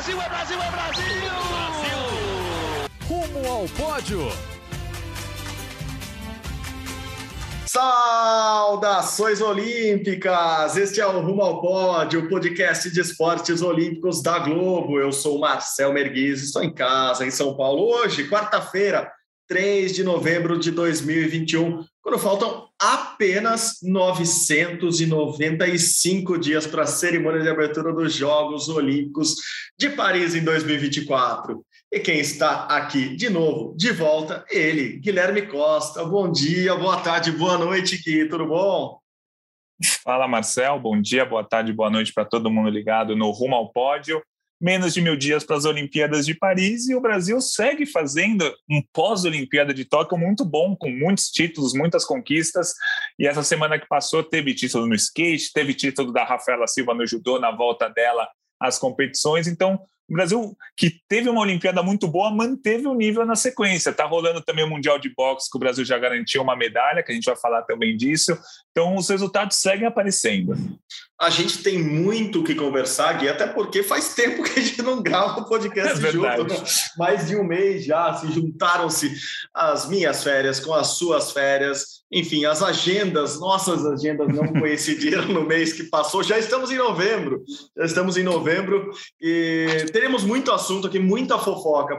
Brasil, é Brasil, é Brasil! Brasil! Rumo ao pódio. Saudações olímpicas! Este é o Rumo ao Pódio, o podcast de esportes olímpicos da Globo. Eu sou o Marcel Merguiz, estou em casa, em São Paulo, hoje, quarta-feira, 3 de novembro de 2021, quando faltam apenas 995 dias para a cerimônia de abertura dos Jogos Olímpicos de Paris em 2024. E quem está aqui de novo, de volta, ele, Guilherme Costa. Bom dia, boa tarde, boa noite, Gui, tudo bom? Fala, Marcel. Bom dia, boa tarde, boa noite para todo mundo ligado no Rumo ao Pódio menos de mil dias para as Olimpíadas de Paris e o Brasil segue fazendo um pós-Olimpíada de Tóquio muito bom, com muitos títulos, muitas conquistas. E essa semana que passou teve título no skate, teve título da Rafaela Silva no judô na volta dela às competições. Então, o Brasil, que teve uma Olimpíada muito boa, manteve o nível na sequência. Está rolando também o Mundial de Boxe, que o Brasil já garantiu uma medalha, que a gente vai falar também disso. Então, os resultados seguem aparecendo. A gente tem muito o que conversar, Gui, até porque faz tempo que a gente não grava o podcast é junto. Né? Mais de um mês já, se juntaram-se as minhas férias com as suas férias. Enfim, as agendas, nossas agendas não coincidiram no mês que passou. Já estamos em novembro. Já estamos em novembro e teremos muito assunto aqui, muita fofoca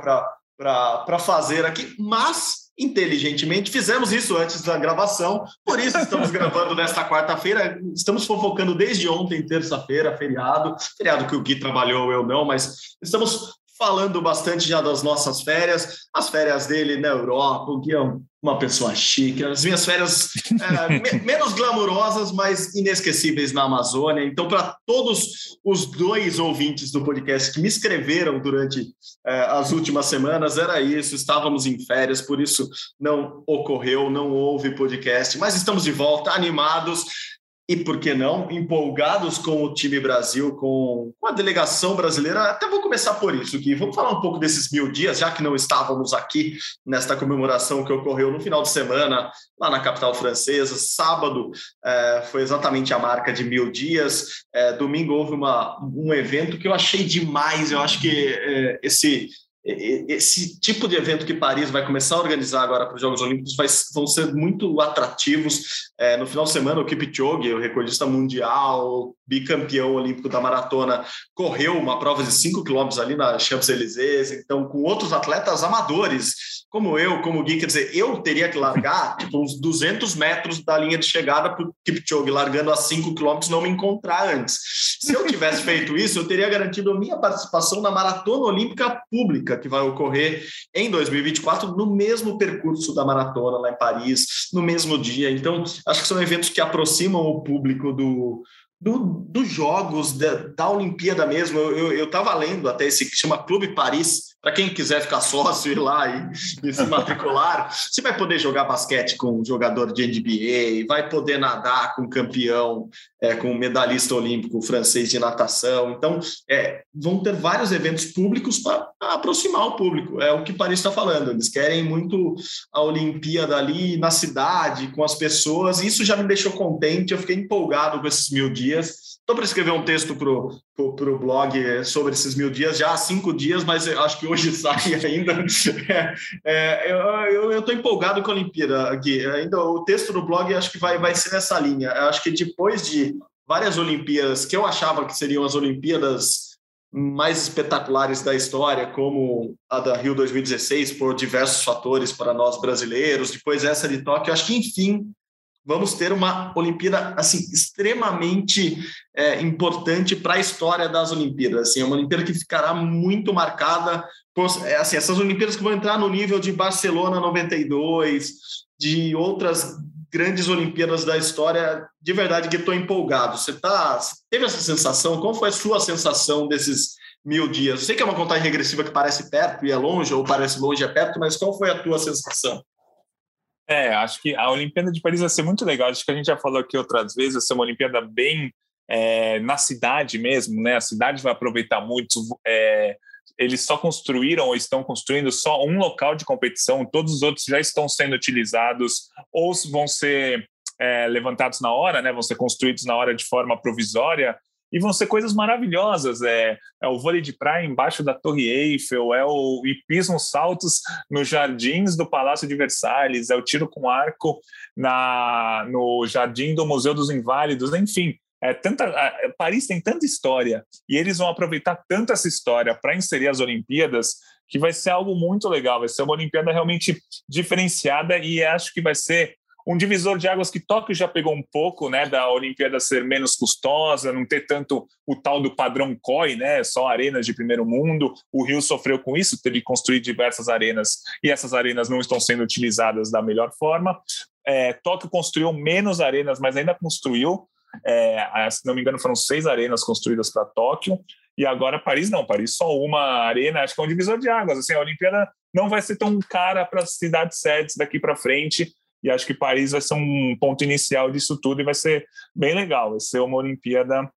para fazer aqui, mas inteligentemente fizemos isso antes da gravação, por isso estamos gravando nesta quarta-feira. Estamos fofocando desde ontem, terça-feira, feriado, feriado que o Gui trabalhou, eu não, mas estamos falando bastante já das nossas férias, as férias dele na Europa, o Gui é uma pessoa chique, as minhas férias é, me menos glamurosas, mas inesquecíveis na Amazônia. Então, para todos os dois ouvintes do podcast que me escreveram durante é, as últimas semanas, era isso, estávamos em férias, por isso não ocorreu, não houve podcast, mas estamos de volta, animados e por que não, empolgados com o time Brasil, com, a delegação brasileira. Até vou começar por isso, Gui. Vamos falar um pouco desses mil dias, já que não estávamos aqui nesta comemoração que ocorreu no final de semana, lá na capital francesa. Sábado é, foi exatamente a marca de mil dias. É, domingo houve uma, um evento que eu achei demais. Eu acho que é, esse esse tipo de evento que Paris vai começar a organizar agora para os Jogos Olímpicos vai, vão ser muito atrativos. É, no final de semana, o Kipchoge, o recordista mundial, bicampeão olímpico da maratona, correu uma prova de 5 quilômetros ali na Champs-Élysées, então com outros atletas amadores como eu, como Gui, quer dizer, eu teria que largar tipo, uns 200 metros da linha de chegada para o Kipchoge, largando a 5 quilômetros, não me encontrar antes. Se eu tivesse feito isso, eu teria garantido a minha participação na Maratona Olímpica Pública, que vai ocorrer em 2024, no mesmo percurso da maratona lá em Paris, no mesmo dia. Então, acho que são eventos que aproximam o público do, do, dos jogos, da, da Olimpíada mesmo. Eu estava lendo até esse que chama Clube Paris, para quem quiser ficar sócio ir lá e, e, se matricular, você vai poder jogar basquete com um jogador de NBA, vai poder nadar com um campeão, é, com um medalhista olímpico francês de natação. Então, é, vão ter vários eventos públicos para aproximar o público. É o que Paris está falando. Eles querem muito a Olimpíada ali na cidade, com as pessoas. Isso já me deixou contente. Eu fiquei empolgado com esses mil dias Estou para escrever um texto para o blog sobre esses mil dias, já há cinco dias, mas acho que hoje sai ainda. É, é, eu estou empolgado com a Olimpíada aqui. Ainda o texto do blog acho que vai, vai ser nessa linha. Eu acho que depois de várias Olimpíadas que eu achava que seriam as Olimpíadas mais espetaculares da história, como a da Rio 2016, por diversos fatores para nós brasileiros, depois essa de Tóquio, acho que enfim vamos ter uma Olimpíada assim extremamente é, importante para a história das Olimpíadas. Assim, é uma Olimpíada que ficará muito marcada por é, assim, essas Olimpíadas que vão entrar no nível de Barcelona 92, de outras grandes Olimpíadas da história. De verdade que estou empolgado. Você tá teve essa sensação? Qual foi a sua sensação desses mil dias? Eu sei que é uma contagem regressiva que parece perto e é longe, ou parece longe e é perto, mas qual foi a tua sensação? É, acho que a Olimpíada de Paris vai ser muito legal. Acho que a gente já falou aqui outras vezes, vai ser uma Olimpíada bem é, na cidade mesmo, né? A cidade vai aproveitar muito. É, eles só construíram ou estão construindo só um local de competição, todos os outros já estão sendo utilizados ou vão ser é, levantados na hora, né? Vão ser construídos na hora de forma provisória. E vão ser coisas maravilhosas. É, é o vôlei de praia embaixo da Torre Eiffel, é o hipismo saltos nos jardins do Palácio de Versalhes, é o tiro com arco na, no jardim do Museu dos Inválidos, enfim. É tanta, Paris tem tanta história e eles vão aproveitar tanto essa história para inserir as Olimpíadas que vai ser algo muito legal. Vai ser uma Olimpíada realmente diferenciada e acho que vai ser um divisor de águas que Tóquio já pegou um pouco, né, da Olimpíada ser menos custosa, não ter tanto o tal do padrão COI, né, só arenas de primeiro mundo. O Rio sofreu com isso, teve que construir diversas arenas e essas arenas não estão sendo utilizadas da melhor forma. É, Tóquio construiu menos arenas, mas ainda construiu. É, se não me engano, foram seis arenas construídas para Tóquio. E agora Paris não, Paris só uma arena, acho que é um divisor de águas. Assim, a Olimpíada não vai ser tão cara para as cidades sedes daqui para frente e acho que Paris vai ser um ponto inicial disso tudo e vai ser bem legal. Vai ser uma Olimpíada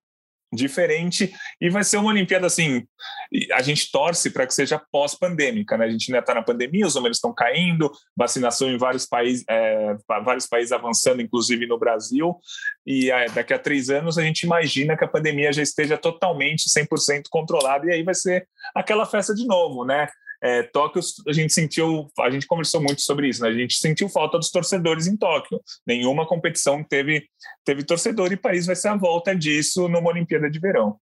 diferente e vai ser uma Olimpíada assim. A gente torce para que seja pós-pandêmica, né? A gente ainda está na pandemia, os números estão caindo, vacinação em vários países, é, vários países avançando, inclusive no Brasil. E é, daqui a três anos a gente imagina que a pandemia já esteja totalmente 100% controlada e aí vai ser aquela festa de novo, né? É, Tóquio, a gente sentiu, a gente conversou muito sobre isso, né? A gente sentiu falta dos torcedores em Tóquio. Nenhuma competição teve, teve torcedor e Paris vai ser a volta disso numa Olimpíada de Verão.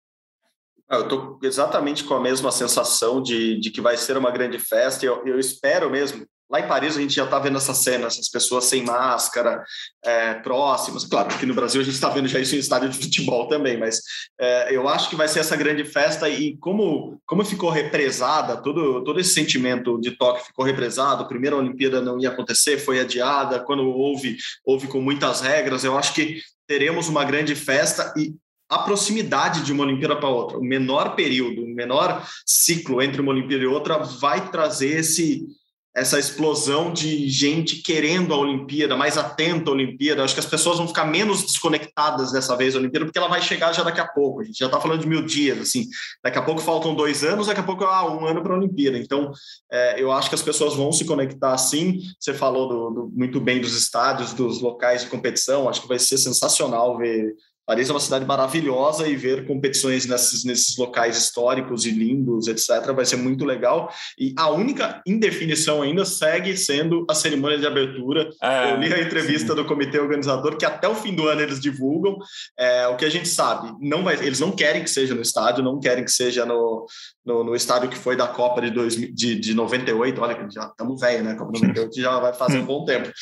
Ah, eu estou exatamente com a mesma sensação de, de que vai ser uma grande festa eu, eu espero mesmo Lá em Paris a gente já está vendo essa cena, essas pessoas sem máscara, é, próximas. Claro, aqui no Brasil a gente está vendo já isso em estádio de futebol também, mas é, eu acho que vai ser essa grande festa e como, como ficou represada, todo, todo esse sentimento de toque ficou represado, a primeira Olimpíada não ia acontecer, foi adiada, quando houve, houve com muitas regras, eu acho que teremos uma grande festa e a proximidade de uma Olimpíada para outra, o menor período, o menor ciclo entre uma Olimpíada e outra vai trazer esse essa explosão de gente querendo a Olimpíada, mais atenta à Olimpíada. Acho que as pessoas vão ficar menos desconectadas dessa vez da Olimpíada, porque ela vai chegar já daqui a pouco. A gente já está falando de mil dias, assim. Daqui a pouco faltam dois anos, daqui a pouco ah, um ano para a Olimpíada. Então, é, eu acho que as pessoas vão se conectar assim. Você falou do, do, muito bem dos estádios, dos locais de competição. Acho que vai ser sensacional ver Paris é uma cidade maravilhosa e ver competições nesses, nesses locais históricos e lindos, etc., vai ser muito legal. E a única indefinição ainda segue sendo a cerimônia de abertura. É, Eu li a entrevista sim. do comitê organizador, que até o fim do ano eles divulgam. É, o que a gente sabe, não vai, eles não querem que seja no estádio, não querem que seja no, no, no estádio que foi da Copa de, dois, de, de 98. Olha, já estamos velho, né? Copa 98 já vai fazer um bom tempo.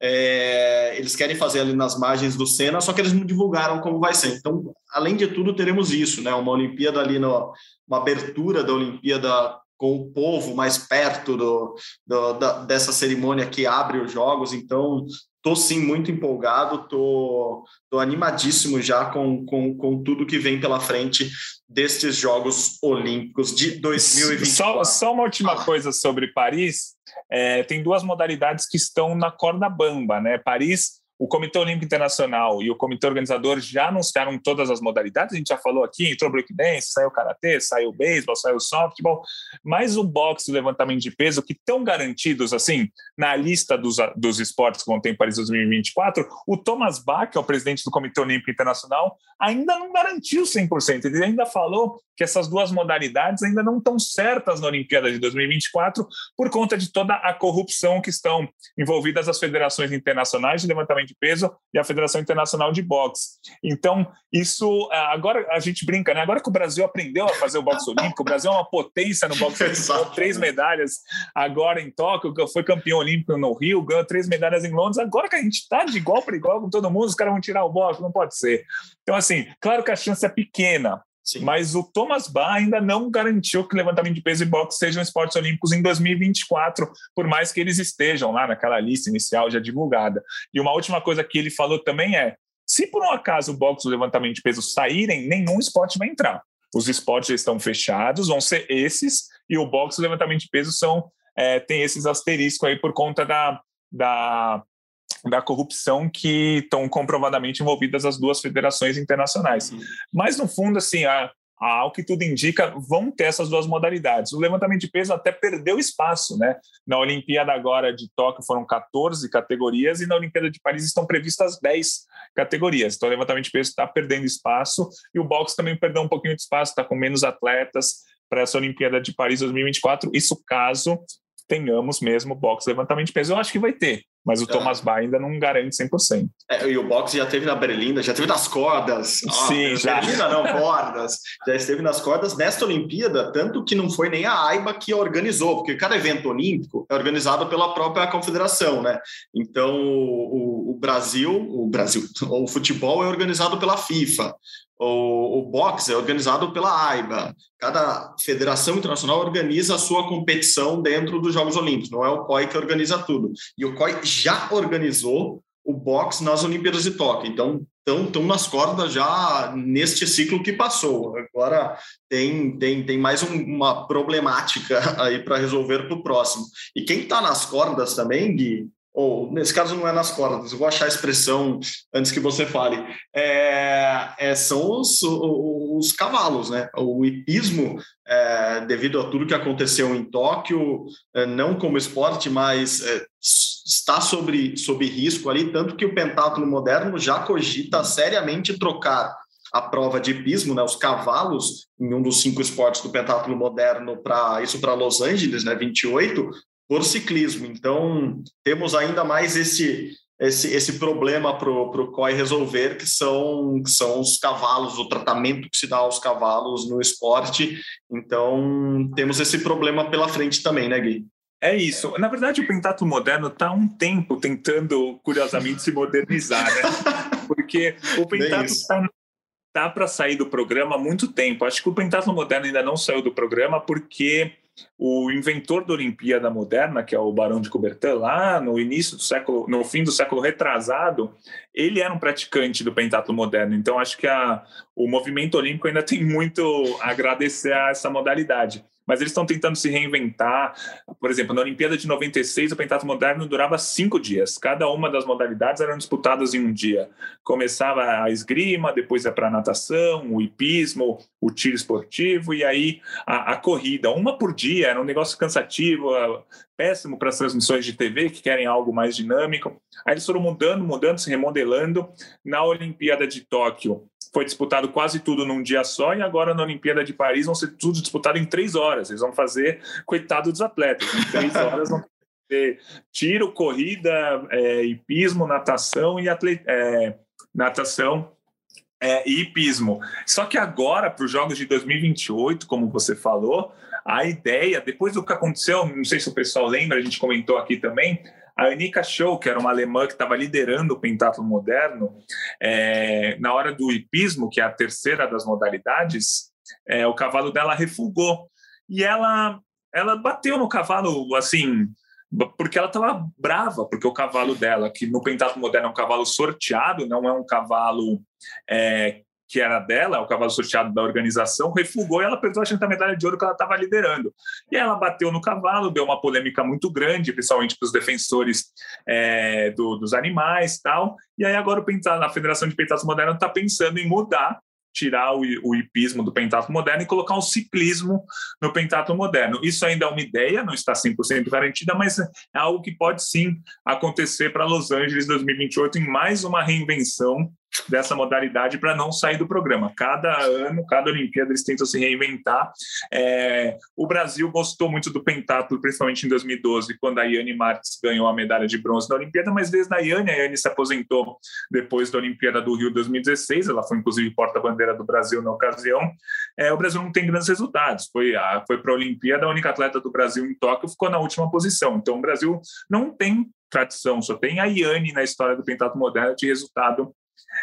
É, eles querem fazer ali nas margens do Sena, só que eles não divulgaram como vai ser. Então, além de tudo, teremos isso, né? Uma Olimpíada ali, no, uma abertura da Olimpíada com o povo mais perto do, do da, dessa cerimônia que abre os jogos. Então, Estou sim muito empolgado, tô, tô animadíssimo já com, com, com tudo que vem pela frente destes Jogos Olímpicos de 2024. Só, só uma última coisa sobre Paris. É, tem duas modalidades que estão na corda bamba, né? Paris o Comitê Olímpico Internacional e o comitê organizador já anunciaram todas as modalidades, a gente já falou aqui, entrou breakdance, saiu karatê, saiu beisebol, saiu softball, mas o boxe e o levantamento de peso, que estão garantidos assim na lista dos, dos esportes que vão ter em Paris 2024, o Thomas Bach, que é o presidente do Comitê Olímpico Internacional, ainda não garantiu 100%. Ele ainda falou que essas duas modalidades ainda não estão certas na Olimpíada de 2024 por conta de toda a corrupção que estão envolvidas as federações internacionais de levantamento de peso e a Federação Internacional de Boxe. Então, isso agora a gente brinca, né? Agora que o Brasil aprendeu a fazer o boxe olímpico, o Brasil é uma potência no boxe olímpico, ganhou três medalhas agora em Tóquio, foi campeão olímpico no Rio, ganhou três medalhas em Londres. Agora que a gente está de igual para igual com todo mundo, os caras vão tirar o boxe, não pode ser. Então, assim, claro que a chance é pequena, Sim. Mas o Thomas Bach ainda não garantiu que levantamento de peso e boxe sejam esportes olímpicos em 2024, por mais que eles estejam lá naquela lista inicial já divulgada. E uma última coisa que ele falou também é: se por um acaso o boxe e o levantamento de peso saírem, nenhum esporte vai entrar. Os esportes já estão fechados, vão ser esses, e o boxe e o levantamento de peso são é, tem esses asteriscos aí por conta da, da da corrupção que estão comprovadamente envolvidas as duas federações internacionais. Mas, no fundo, assim, a, ao que tudo indica, vão ter essas duas modalidades. O levantamento de peso até perdeu espaço, né? Na Olimpíada agora de Tóquio foram 14 categorias e na Olimpíada de Paris estão previstas 10 categorias. Então o levantamento de peso está perdendo espaço e o boxe também perdeu um pouquinho de espaço, está com menos atletas para essa Olimpíada de Paris 2024. Isso caso tenhamos mesmo boxe levantamento de peso. Eu acho que vai ter, mas o é. Thomas Bach ainda não garante 100%. É, e o boxe já teve na Berlinda, já teve nas cordas. Sim, ah, já. Berlinda não, cordas. já esteve nas cordas nesta Olimpíada, tanto que não foi nem a AIBA que organizou, porque cada evento olímpico é organizado pela própria confederação, né? Então, o, o Brasil, o Brasil, o futebol é organizado pela FIFA. O, o boxe é organizado pela AIBA. Cada federação internacional organiza a sua competição dentro dos Jogos Olímpicos. Não é o COI que organiza tudo. E o COI já organizou o boxe nas Olimpíadas de Tóquio. Então, estão nas cordas já neste ciclo que passou. Agora tem, tem, tem mais um, uma problemática aí para resolver para o próximo. E quem está nas cordas também, Gui, ou nesse caso não é nas cordas, eu vou achar a expressão antes que você fale, é, é, são os, os, cavalos, né? O hipismo, é, devido a tudo que aconteceu em Tóquio, é, não como esporte, mas é, está sobre, sob risco ali, tanto que o pentatlo moderno já cogita seriamente trocar a prova de hipismo, né, os cavalos, em um dos cinco esportes do pentatlo moderno, para isso para Los Angeles, né, 28, por ciclismo. Então, temos ainda mais esse esse, esse problema para o COI resolver, que são, que são os cavalos, o tratamento que se dá aos cavalos no esporte. Então, temos esse problema pela frente também, né, Gui? É isso. Na verdade, o pentatlo moderno está há um tempo tentando, curiosamente, se modernizar, né? Porque o pentatlo está tá para sair do programa há muito tempo. Acho que o pentatlo moderno ainda não saiu do programa porque o inventor da Olimpíada Moderna, que é o Barão de Coubertin, lá no início do século, no fim do século retrasado, ele era um praticante do pentatlo moderno. Então acho que a, o movimento olímpico ainda tem muito a agradecer a essa modalidade mas eles estão tentando se reinventar. Por exemplo, na Olimpíada de 96, o pentatlo moderno durava cinco dias. Cada uma das modalidades eram disputadas em um dia. Começava a esgrima, depois ia para a natação, o hipismo, o tiro esportivo e aí a, a, corrida. Uma por dia, era um negócio cansativo, péssimo para as transmissões de TV que querem algo mais dinâmico. Aí eles foram mudando, mudando, se remodelando. Na Olimpíada de Tóquio, foi disputado quase tudo num dia só e agora na Olimpíada de Paris vão ser tudo disputado em três horas. Eles vão fazer, coitado dos atletas, em três horas vão ter tiro, corrida, é, hipismo, natação e atleta, é, natação é, e hipismo. Só que agora, para os Jogos de 2028, como você falou, a ideia, depois do que aconteceu, não sei se o pessoal lembra, a gente comentou aqui também, a Anika Show, que era uma alemã que estava liderando o pentatlo moderno, é, na hora do hipismo, que é a terceira das modalidades, é, o cavalo dela refugou. E ela, ela bateu no cavalo, assim, porque ela estava brava, porque o cavalo dela, que no pentatlo moderno é um cavalo sorteado, não é um cavalo é, que era dela, o cavalo sorteado da organização, refugou e ela perdeu a medalha de ouro que ela estava liderando. E ela bateu no cavalo, deu uma polêmica muito grande, principalmente para os defensores é, do, dos animais tal. E aí agora o a Federação de Pentatlo Moderno está pensando em mudar tirar o, o hipismo do pentatlo moderno e colocar um ciclismo no pentatlo moderno. Isso ainda é uma ideia, não está 100% garantida, mas é algo que pode sim acontecer para Los Angeles 2028 em mais uma reinvenção dessa modalidade para não sair do programa. Cada ano, cada Olimpíada, eles tentam se reinventar. É, o Brasil gostou muito do pentatlo, principalmente em 2012, quando a Yane Marques ganhou a medalha de bronze na Olimpíada, mas desde a Yane, a Yane se aposentou depois da Olimpíada do Rio 2016, ela foi inclusive porta-bandeira do Brasil na ocasião. É, o Brasil não tem grandes resultados. Foi, a, foi para a Olimpíada, a única atleta do Brasil em Tóquio ficou na última posição. Então, o Brasil não tem tradição, só tem a Yane na história do pentatlo moderno de resultado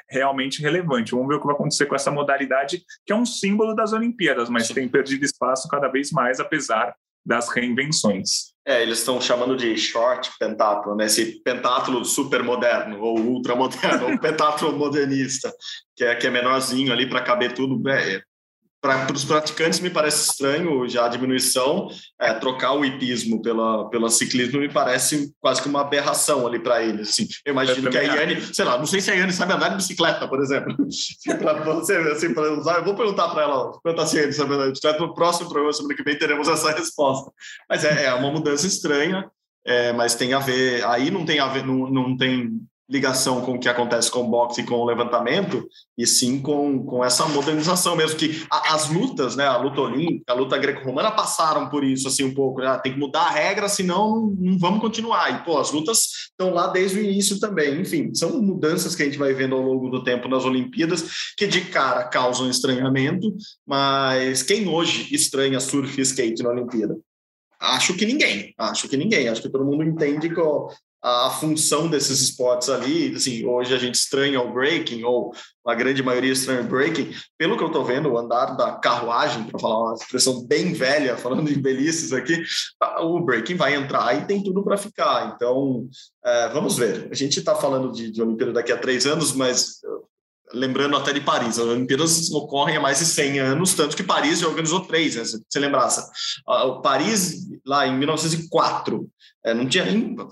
realmente relevante. Vamos ver o que vai acontecer com essa modalidade, que é um símbolo das Olimpíadas, mas Sim. tem perdido espaço cada vez mais, apesar das reinvenções. É, eles estão chamando de short pentatlo, né? Esse pentatlo super moderno ou ultra moderno, ou pentatlo modernista, que é que é menorzinho ali para caber tudo. É, para os praticantes me parece estranho já a diminuição, é, trocar o hipismo pela, pela ciclismo me parece quase que uma aberração ali para eles. Assim. Eu imagino eu que a Iane, sei lá, não sei se a Iane sabe andar de bicicleta, por exemplo. para você, assim, para usar, eu vou perguntar para ela, perguntar se a Iane sabe andar de bicicleta, no próximo programa, semana que vem, teremos essa resposta. Mas é, é uma mudança estranha, é, mas tem a ver, aí não tem a ver, não, não tem ligação com o que acontece com o boxe e com o levantamento, e sim com, com essa modernização mesmo, que a, as lutas, né, a luta olímpica, a luta greco-romana passaram por isso, assim, um pouco, né? tem que mudar a regra, senão não, vamos continuar, e, pô, as lutas estão lá desde o início também, enfim, são mudanças que a gente vai vendo ao longo do tempo nas Olimpíadas, que de cara causam estranhamento, mas quem hoje estranha surf e skate na Olimpíada? Acho que ninguém, acho que ninguém, acho que todo mundo entende que a função desses esportes ali, assim, hoje a gente estranha o breaking, ou a grande maioria estranha o breaking, pelo que eu estou vendo, o andar da carruagem, para falar uma expressão bem velha, falando em belices aqui, o breaking vai entrar e tem tudo para ficar. Então, é, vamos ver. A gente está falando de, de Olimpíada daqui a três anos, mas lembrando até de Paris, as Olimpíadas ocorrem há mais de 100 anos, tanto que Paris já organizou três, né? se você lembrasse. O Paris, lá em 1904, é, não tinha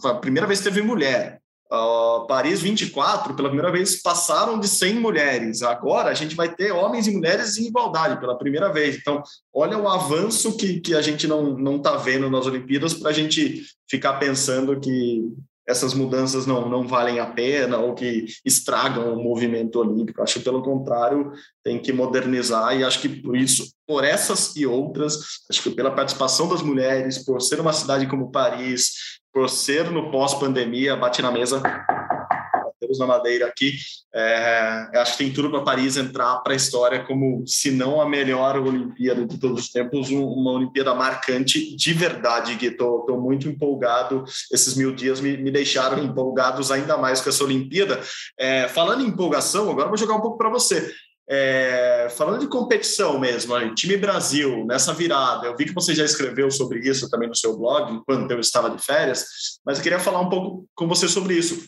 a primeira vez que teve mulher. Uh, Paris 24, pela primeira vez, passaram de 100 mulheres. Agora a gente vai ter homens e mulheres em igualdade pela primeira vez. Então, olha o avanço que, que a gente não está vendo nas Olimpíadas para a gente ficar pensando que essas mudanças não, não valem a pena ou que estragam o movimento olímpico. Acho que, pelo contrário, tem que modernizar e acho que por isso, por essas e outras, acho que pela participação das mulheres, por ser uma cidade como Paris, por ser no pós-pandemia, bate na mesa, temos na Madeira aqui. É, acho que tem tudo para Paris entrar para a história como, se não a melhor Olimpíada de todos os tempos, uma Olimpíada marcante de verdade, Gui. Estou muito empolgado. Esses mil dias me, me, deixaram empolgados ainda mais com essa Olimpíada. É, falando em empolgação, agora vou jogar um pouco para você. É, falando de competição mesmo, time Brasil, nessa virada, eu vi que você já escreveu sobre isso também no seu blog, enquanto eu estava de férias, mas eu queria falar um pouco com você sobre isso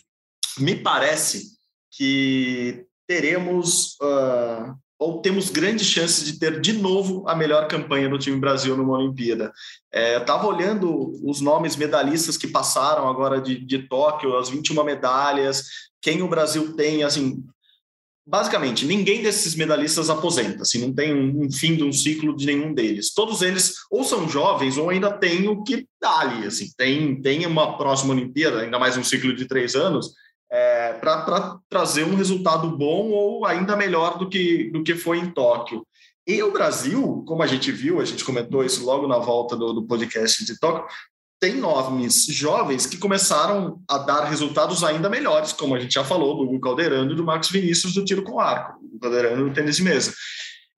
me parece que teremos uh, ou temos grandes chances de ter de novo a melhor campanha do time Brasil numa Olimpíada. É, estava olhando os nomes medalhistas que passaram agora de, de Tóquio, as 21 medalhas, quem o Brasil tem, assim, basicamente, ninguém desses medalhistas aposenta, assim, não tem um, um, fim de um ciclo de nenhum deles. Todos eles ou são jovens ou ainda têm o que dá ali, assim, tem, tem uma próxima Olimpíada, ainda mais um ciclo de três anos, é, para trazer um resultado bom ou ainda melhor do que, do que foi em Tóquio. E o Brasil, como a gente viu, a gente comentou isso logo na volta do, do podcast de Tóquio, tem nomes jovens que começaram a dar resultados ainda melhores, como a gente já falou, do Hugo Calderano e do Marcos Vinícius do tiro com arco, o Calderano do tênis de mesa.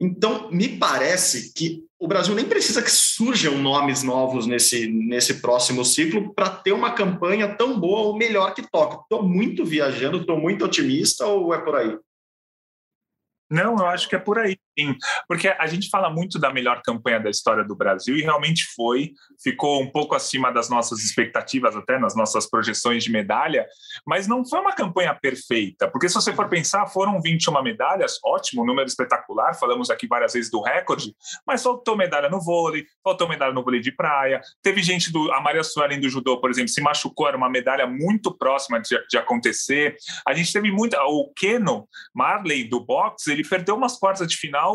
Então, me parece que o Brasil nem precisa que surjam nomes novos nesse, nesse próximo ciclo para ter uma campanha tão boa ou melhor que toca. Estou muito viajando, estou muito otimista ou é por aí? Não, eu acho que é por aí, sim. Porque a gente fala muito da melhor campanha da história do Brasil e realmente foi, ficou um pouco acima das nossas expectativas, até nas nossas projeções de medalha, mas não foi uma campanha perfeita, porque se você for pensar, foram 21 medalhas, ótimo, número espetacular, falamos aqui várias vezes do recorde, mas faltou medalha no vôlei, faltou medalha no vôlei de praia, teve gente do, a Maria Suelen do judô, por exemplo, se machucou, era uma medalha muito próxima de, de acontecer, a gente teve muita, o Keno Marley do boxe, ele perdeu umas quartas de final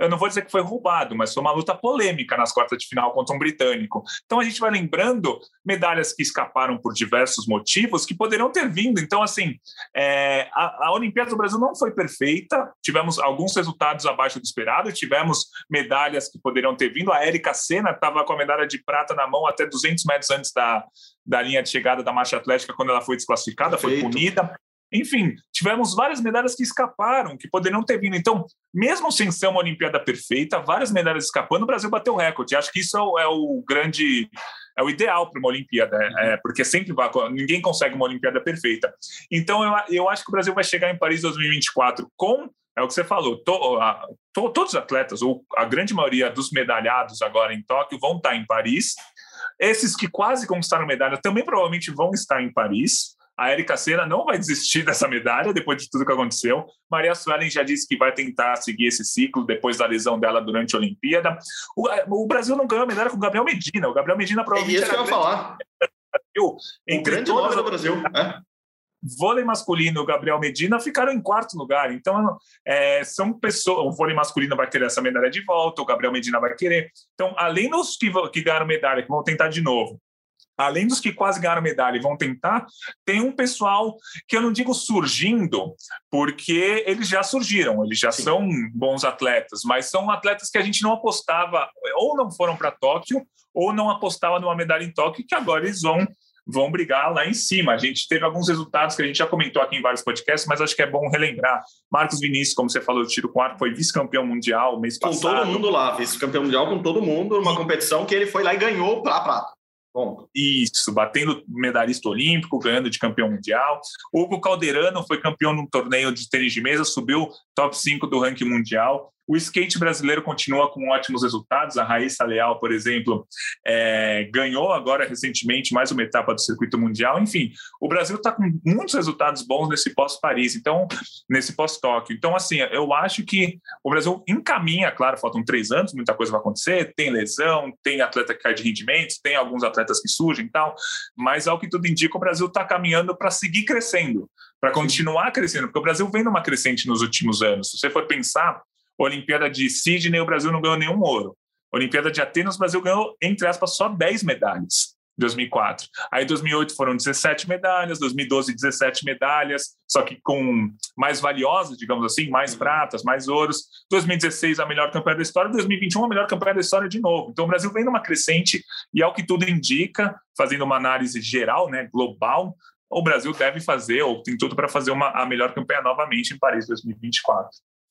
eu não vou dizer que foi roubado, mas foi uma luta polêmica nas quartas de final contra um britânico. Então a gente vai lembrando medalhas que escaparam por diversos motivos que poderiam ter vindo. Então, assim, é, a, a, Olimpíada do Brasil não foi perfeita, tivemos alguns resultados abaixo do esperado, tivemos medalhas que poderiam ter vindo. A Érica Senna estava com a medalha de prata na mão até 200 metros antes da, da linha de chegada da marcha atlética, quando ela foi desclassificada, Perfeito. foi punida. Enfim, tivemos várias medalhas que escaparam, que poderiam ter vindo. Então, mesmo sem ser uma Olimpíada perfeita, várias medalhas escapando, o Brasil bateu recorde. Acho que isso é o, é o grande, é o ideal para uma Olimpíada, é, é, porque sempre vai, ninguém consegue uma Olimpíada perfeita. Então, eu, eu acho que o Brasil vai chegar em Paris 2024 com é o que você falou, to, a, to, todos os atletas, ou a grande maioria dos medalhados agora em Tóquio, vão estar em Paris. Esses que quase conquistaram medalha também provavelmente vão estar em Paris A Erika Senna não vai desistir dessa medalha depois de tudo que aconteceu. Maria Suelen já disse que vai tentar seguir esse ciclo depois da lesão dela durante a Olimpíada. O, o Brasil não ganhou a medalha com o Gabriel Medina. O Gabriel Medina provavelmente. É isso que eu ia falar. Brasil, entre grande nome do Brasil. É vôlei masculino, o Gabriel Medina ficaram em quarto lugar. Então, é, são pessoas. O vôlei masculino vai querer essa medalha de volta, o Gabriel Medina vai querer. Então, além dos que, que ganharam medalha, que vão tentar de novo, além dos que quase ganharam medalha e vão tentar, tem um pessoal que eu não digo surgindo, porque eles já surgiram, eles já Sim. são bons atletas, mas são atletas que a gente não apostava, ou não foram para Tóquio, ou não apostava numa medalha em Tóquio, que agora eles vão vão brigar lá em cima. A gente teve alguns resultados que a gente já comentou aqui em vários podcasts, mas acho que é bom relembrar. Marcos Vinícius, como você falou, do tiro com arco, foi vice-campeão mundial mês com passado. Com todo mundo lá, vice-campeão mundial com todo mundo, numa competição que ele foi lá e ganhou para prata. Bom. Isso, batendo medalhista olímpico, ganhando de campeão mundial. Hugo Calderano foi campeão num torneio de tênis de mesa, subiu top 5 do ranking mundial. O skate brasileiro continua com ótimos resultados. A Raíssa Leal, por exemplo, é, ganhou agora recentemente mais uma etapa do circuito mundial. Enfim, o Brasil está com muitos resultados bons nesse pós-Paris, então nesse pós-Tóquio. Então, assim, eu acho que o Brasil encaminha, claro, faltam três anos, muita coisa vai acontecer. Tem lesão, tem atleta que cai de rendimentos, tem alguns atletas que surgem e tal, mas ao que tudo indica, o Brasil está caminhando para seguir crescendo, para continuar crescendo, porque o Brasil vem numa crescente nos últimos anos. Se você for pensar, Olimpíada de Sydney, o Brasil não ganhou nenhum ouro. Olimpíada de Atenas, o Brasil ganhou, entre aspas, só 10 medalhas. 2004. Aí 2008 foram 17 medalhas, 2012 17 medalhas, só que com mais valiosas, digamos assim, mais pratas, mais ouros. 2016 a melhor campanha da história, 2021 a melhor campanha da história de novo. Então o Brasil vem numa crescente e ao que tudo indica, fazendo uma análise geral, né, global, o Brasil deve fazer ou tem tudo para fazer uma a melhor campanha novamente em Paris 2024.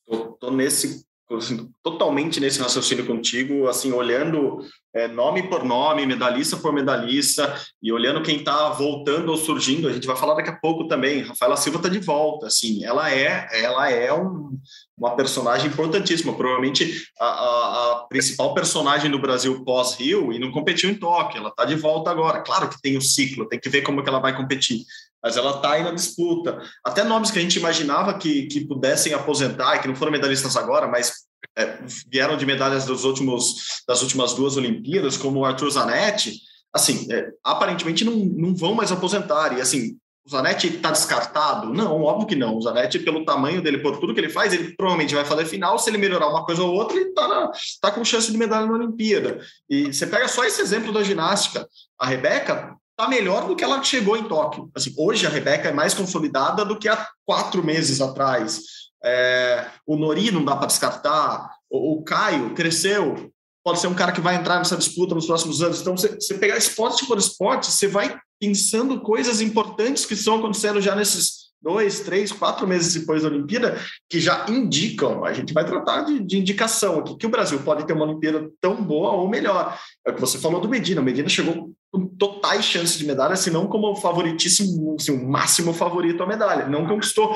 Estou nesse assim, totalmente nesse raciocínio contigo, assim, olhando é, nome por nome, medalhista por medalhista, e olhando quem está voltando ou surgindo, a gente vai falar daqui a pouco também, Rafaela Silva está de volta, assim, ela é, ela é um, uma personagem importantíssima, provavelmente a, a, a principal personagem do Brasil pós-Rio, e não competiu em Tóquio, ela está de volta agora, claro que tem o ciclo, tem que ver como que ela vai competir, mas ela está aí na disputa. Até nomes que a gente imaginava que, que pudessem aposentar, que não foram medalhistas agora, mas é, vieram de medalhas dos últimos, das últimas duas Olimpíadas, como o Arthur Zanetti, assim, é, aparentemente não, não vão mais aposentar. E assim, o Zanetti está descartado? Não, óbvio que não. O Zanetti, pelo tamanho dele, por tudo que ele faz, ele provavelmente vai fazer final. Se ele melhorar uma coisa ou outra, ele está tá com chance de medalha na Olimpíada. E você pega só esse exemplo da ginástica. A Rebeca está melhor do que ela chegou em Tóquio. Assim, hoje a Rebeca é mais consolidada do que há quatro meses atrás. É, o Nori não dá para descartar. O, o, Caio cresceu, pode ser um cara que vai entrar nessa disputa nos próximos anos. Então, você pegar esporte por esporte, você vai pensando coisas importantes que estão acontecendo já nesses dois, três, quatro meses depois da Olimpíada, que já indicam, a gente vai tratar de, de indicação aqui, que o Brasil pode ter uma Olimpíada tão boa ou melhor. É o que você falou do Medina, o Medina chegou com totais chances de medalha, se não como favoritíssimo, assim, o máximo favorito à medalha, não conquistou.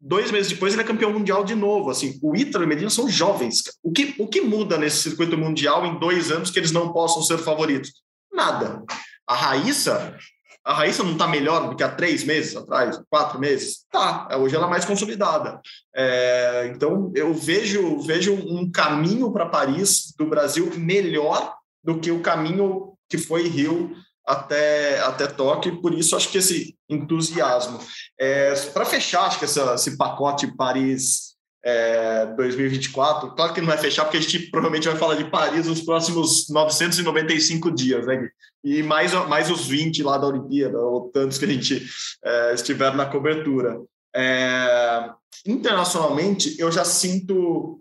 Dois meses depois ele é campeão mundial de novo. Assim, o Ítalo e o Medina são jovens. O que, o que muda nesse circuito mundial em dois anos que eles não possam ser favoritos? Nada. A Raíssa a Raíssa não está melhor do que há três meses atrás, quatro meses? Tá, hoje ela é mais consolidada. É, então, eu vejo, vejo um caminho para Paris do Brasil melhor do que o caminho que foi Rio até, até Tóquio, por isso acho que esse entusiasmo. É, para fechar, acho que essa, esse pacote Paris é, 2024. Claro que não vai fechar, porque a gente provavelmente vai falar de Paris nos próximos 995 dias, né? E mais, mais os 20 lá da Olimpíada, ou tantos que a gente é, estiver na cobertura. É, internacionalmente, eu já sinto,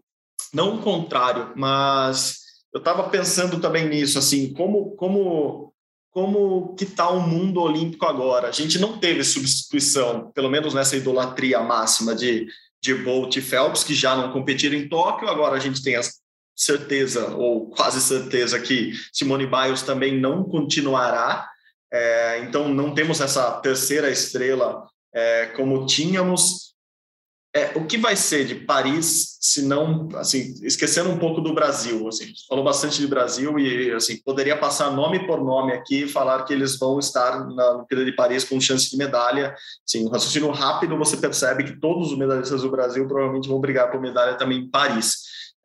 não o contrário, mas eu estava pensando também nisso, assim, como, como, como que está o mundo olímpico agora? A gente não teve substituição, pelo menos nessa idolatria máxima de de Bolt e Phelps, que já não competiram em Tóquio. Agora a gente tem a certeza, ou quase certeza, que Simone Biles também não continuará. É, então não temos essa terceira estrela é, como tínhamos. É, o que vai ser de Paris, se não, assim, esquecendo um pouco do Brasil, assim, falou bastante de Brasil e, assim, poderia passar nome por nome aqui e falar que eles vão estar na Olimpíada de Paris com chance de medalha, assim, um raciocínio rápido, você percebe que todos os medalhistas do Brasil provavelmente vão brigar por medalha também em Paris.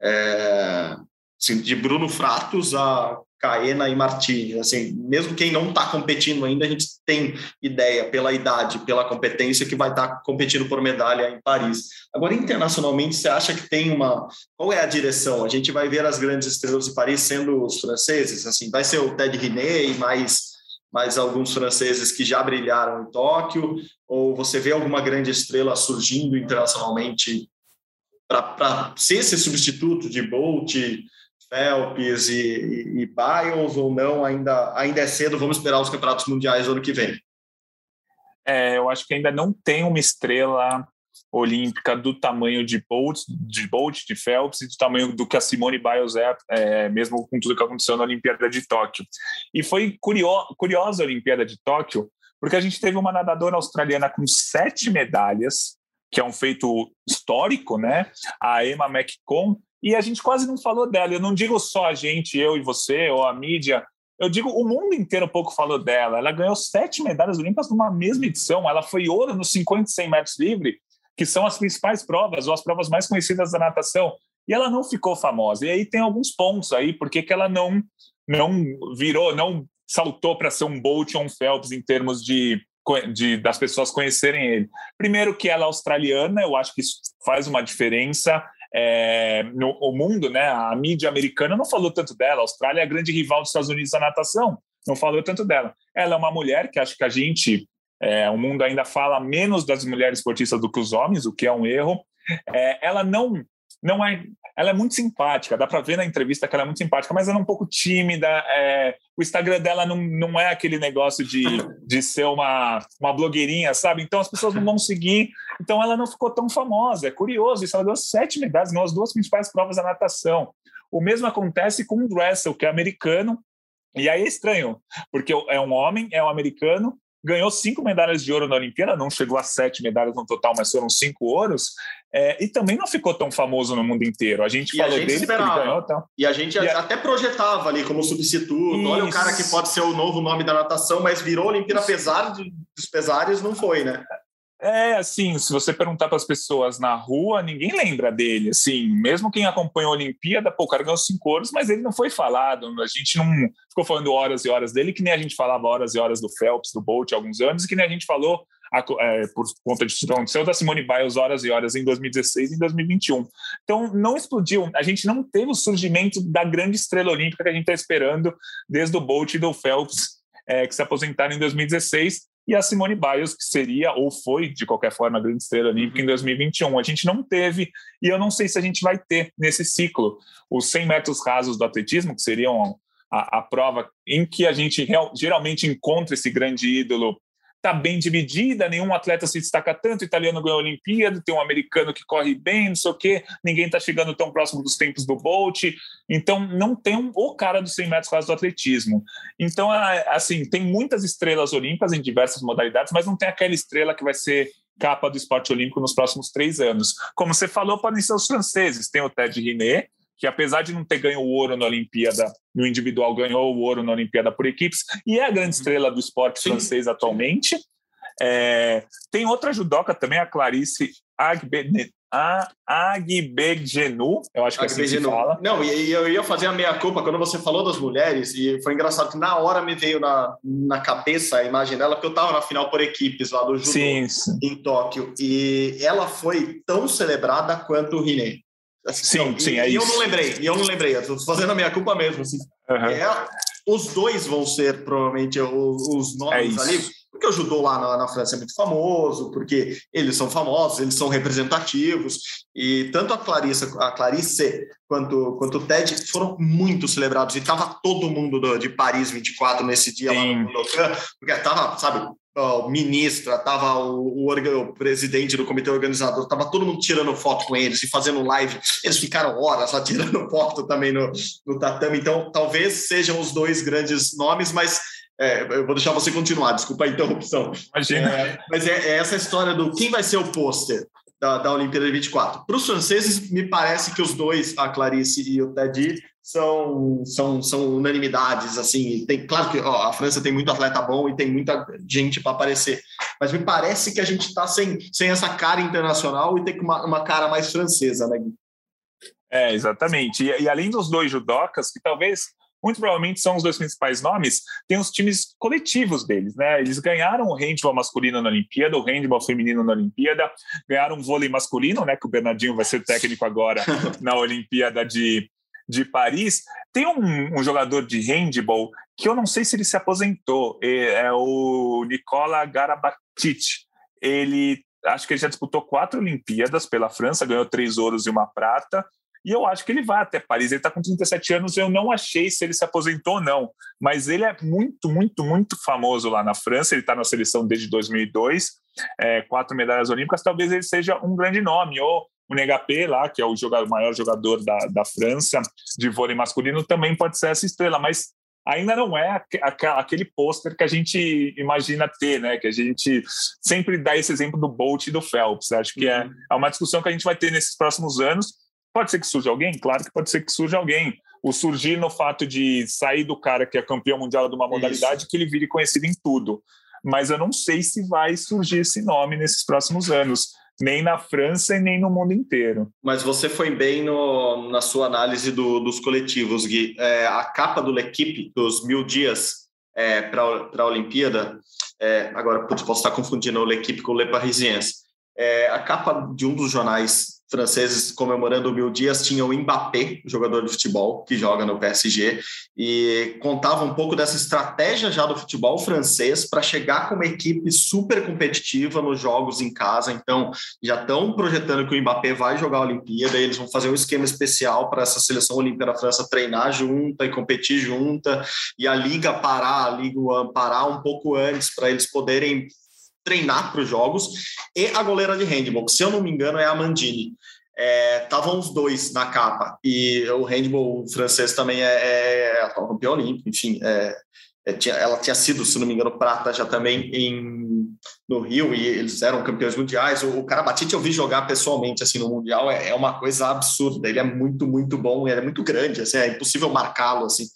É, assim, de Bruno Fratos a Caena e Martins. Assim, mesmo quem não está competindo ainda, a gente tem ideia pela idade, pela competência que vai estar tá competindo por medalha em Paris. Agora, internacionalmente, você acha que tem uma? Qual é a direção? A gente vai ver as grandes estrelas de Paris sendo os franceses. Assim, vai ser o Ted Riné e mais mais alguns franceses que já brilharam em Tóquio? Ou você vê alguma grande estrela surgindo internacionalmente para ser esse substituto de Bolt? Phelps e, e, e Biles ou não? Ainda, ainda é cedo, vamos esperar os campeonatos mundiais ano que vem. É, eu acho que ainda não tem uma estrela olímpica do tamanho de Bolt, de Bolt, de Phelps e do tamanho do que a Simone Biles é, é, mesmo com tudo que aconteceu na Olimpíada de Tóquio. E foi curio, curiosa a Olimpíada de Tóquio, porque a gente teve uma nadadora australiana com sete medalhas, que é um feito histórico, né? A Emma McComb, e a gente quase não falou dela. Eu não digo só a gente, eu e você, ou a mídia. Eu digo, o mundo inteiro pouco falou dela. Ela ganhou sete medalhas olímpicas numa mesma edição. Ela foi ouro nos 50 e 100 metros livre, que são as principais provas, ou as provas mais conhecidas da natação. E ela não ficou famosa. E aí tem alguns pontos aí, porque que ela não, não virou, não saltou para ser um Bolt ou um Phelps em termos de, de, das pessoas conhecerem ele. Primeiro que ela é australiana, eu acho que isso faz uma diferença é, no o mundo, né, a mídia americana não falou tanto dela. A Austrália é a grande rival dos Estados Unidos da natação, não falou tanto dela. Ela é uma mulher que acho que a gente, é, o mundo ainda fala menos das mulheres esportistas do que os homens, o que é um erro. É, ela não não é. Ela é muito simpática, dá para ver na entrevista que ela é muito simpática, mas ela é um pouco tímida. É, o Instagram dela não, não é aquele negócio de, de ser uma, uma blogueirinha, sabe? Então as pessoas não vão seguir. Então ela não ficou tão famosa. É curioso isso. Ela deu sete medalhas, as duas principais provas da natação. O mesmo acontece com o Dressel, que é americano, e aí é estranho, porque é um homem, é um americano, ganhou cinco medalhas de ouro na Olimpíada, não chegou a sete medalhas no total, mas foram cinco ouros, é, e também não ficou tão famoso no mundo inteiro. A gente e falou a gente dele esperava. porque ele ganhou. Então. E a gente e até a... projetava ali como substituto. Isso. Olha o cara que pode ser o novo nome da natação, mas virou Olimpíada apesar dos pesares, não foi, né? É, assim, se você perguntar para as pessoas na rua, ninguém lembra dele. Assim, mesmo quem acompanhou a Olimpíada, pô, o cara ganhou cinco ouros, mas ele não foi falado. A gente não ficou falando horas e horas dele, que nem a gente falava horas e horas do Phelps, do Bolt há alguns anos, e que nem a gente falou é, por conta disso que aconteceu da Simone Biles horas e horas em 2016 e em 2021. Então, não explodiu. A gente não teve o surgimento da grande estrela olímpica que a gente está esperando desde o Bolt e do Phelps, é, que se aposentaram em 2016 e a Simone Biles, que seria ou foi, de qualquer forma, a grande estrela olímpica em 2021. A gente não teve, e eu não sei se a gente vai ter nesse ciclo. Os 100 metros rasos do atletismo, que seriam a, a prova em que a gente real, geralmente encontra esse grande ídolo está bem dividida, nenhum atleta se destaca tanto, o italiano ganhou a Olimpíada, tem um americano que corre bem, não sei o quê, ninguém está chegando tão próximo dos tempos do Bolt, então não tem um, o cara dos 100 metros quase do atletismo. Então, assim, tem muitas estrelas olímpicas em diversas modalidades, mas não tem aquela estrela que vai ser capa do esporte olímpico nos próximos três anos. Como você falou, podem ser os franceses, tem o Ted Riné, que apesar de não ter ganho o ouro na Olimpíada no individual, ganhou o ouro na Olimpíada por equipes, e é a grande estrela do esporte Sim. francês atualmente. É, tem outra judoca também, a Clarice Agbenet, a Agbegenu, eu acho que Agbegenu. assim se fala. Não, e eu ia fazer a meia-culpa quando você falou das mulheres, e foi engraçado que na hora me veio na, na cabeça a imagem dela, porque eu estava na final por equipes lá do judô sim, sim. em Tóquio, e ela foi tão celebrada quanto o Rinei. Assim, sim, sim, e, é e isso. eu não lembrei, e eu não lembrei, eu tô fazendo a minha culpa mesmo. Assim. Uhum. É, os dois vão ser provavelmente os, os nomes é ali, porque o judô lá na, na, França é muito famoso, porque eles são famosos, eles são representativos, e tanto a Clarice, a Clarice quanto, quanto o Ted foram muito celebrados, e tava todo mundo do, de Paris 24 nesse dia Sim. lá no Budokan, porque tava, sabe, o ministro, estava o, o, o, presidente do comitê organizador, estava todo mundo tirando foto com eles e fazendo live. Eles ficaram horas lá tirando foto também no, no tatame. Então, talvez sejam os dois grandes nomes, mas é, eu vou deixar você continuar, desculpa a interrupção. Imagina. É, mas é, é, essa história do quem vai ser o pôster. Da, da Olimpíada de 24. Para os franceses, me parece que os dois, a Clarice e o Teddy, são, são, são unanimidades, assim, tem, claro que ó, a França tem muito atleta bom e tem muita gente para aparecer, mas me parece que a gente está sem, sem essa cara internacional e tem uma, uma cara mais francesa, né? É, exatamente. E, e, além dos dois judocas, que talvez, muito provavelmente, são os dois principais nomes, tem os times coletivos deles, né? Eles ganharam o handball masculino na Olimpíada, o handball feminino na Olimpíada, ganharam o vôlei masculino, né? Que o Bernardinho vai ser técnico agora na Olimpíada de, de Paris. Tem um, um, jogador de handball que eu não sei se ele se aposentou, é, é o Nicola Garabatic. Ele acho que ele já disputou quatro Olimpíadas pela França, ganhou três ouros e uma prata. E eu acho que ele vai até Paris. Ele está com 37 anos. Eu não achei se ele se aposentou ou não, mas ele é muito, muito, muito famoso lá na França. Ele está na seleção desde 2002, é, quatro medalhas olímpicas. Talvez ele seja um grande nome. Ou o Negapé lá, que é o jogador, maior jogador da, da França de vôlei masculino, também pode ser essa estrela, mas ainda não é aquele pôster que a gente imagina ter, né? Que a gente sempre dá esse exemplo do Bolt e do Phelps. Acho que é, uhum. é uma discussão que a gente vai ter nesses próximos anos. Pode ser que surja alguém? Claro que pode ser que surja alguém. O surgir no fato de sair do cara que é campeão mundial de uma modalidade Isso. que ele vire conhecido em tudo. Mas eu não sei se vai surgir esse nome nesses próximos anos nem na França e nem no mundo inteiro. Mas você foi bem no, na sua análise do, dos coletivos, Gui. É, a capa do L'Equipe, dos mil dias é, para a Olimpíada, é, agora putz, posso estar confundindo o L'Equipe com o Le Parisiense. É, a capa de um dos jornais franceses comemorando mil dias tinha o Mbappé, jogador de futebol que joga no PSG, e contava um pouco dessa estratégia já do futebol francês para chegar com uma equipe super competitiva nos jogos em casa. Então, já estão projetando que o Mbappé vai jogar a Olimpíada, e eles vão fazer um esquema especial para essa seleção olímpica da França treinar junta e competir junta, e a liga parar, a liga parar um pouco antes para eles poderem treinar para os jogos, e a goleira de handball, que, se eu não me engano é a Mandini. Estavam é, os dois na capa, e o handball francês também é, é, é campeão olímpico, enfim, é, é, ela tinha sido, se não me engano, prata já também em, no Rio, e eles eram campeões mundiais. O, o Karabatic eu vi jogar pessoalmente assim no Mundial, é, é, uma coisa absurda. Ele é muito, muito bom, ele é muito grande, assim, é impossível marcá-lo. Assim.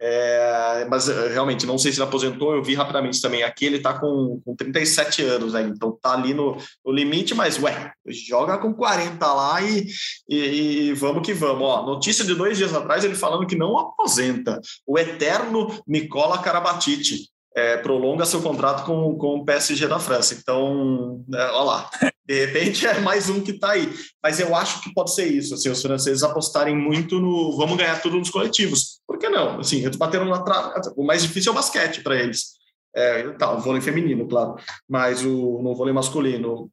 É, mas eh, realmente não sei se ele aposentou. Eu vi rapidamente também aqui. Ele está com, com 37 anos, né? então tá ali no, no, limite. Mas ué, joga com 40 lá e, e, e, vamos que vamos. Ó, notícia de dois dias atrás ele falando que não aposenta o eterno Nicola Karabatic é, prolonga seu contrato com, com o PSG da França. Então, é, olha lá, de repente é mais um que está aí. Mas eu acho que pode ser isso, assim, os franceses apostarem muito no vamos ganhar tudo nos coletivos. Por que não? Assim, eles bateram na trave. O mais difícil é o basquete para eles. É, tá, o vôlei feminino, claro. Mas o, no vôlei masculino,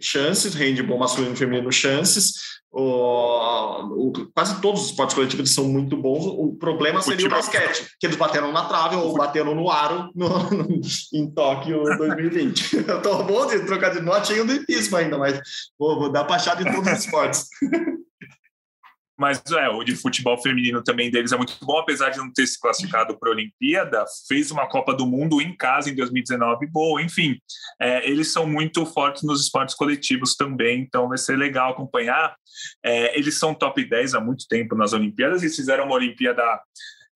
chances, handball masculino e feminino, chances o, o, quase todos os esportes coletivos são muito bons. O problema seria o, basquete, que eles bateram na trave ou bateram no aro no, no, em Tóquio 2020. Eu tô bom de trocar de notinha do hipismo ainda, mas vou, vou dar para achar de todos os esportes. Mas é, o de futebol feminino também deles é muito bom, apesar de não ter se classificado para a Olimpíada, fez uma Copa do Mundo em casa em 2019 boa, enfim. É, eles são muito fortes nos esportes coletivos também, então vai ser legal acompanhar. É, eles são top 10 há muito tempo nas Olimpíadas, eles fizeram uma Olimpíada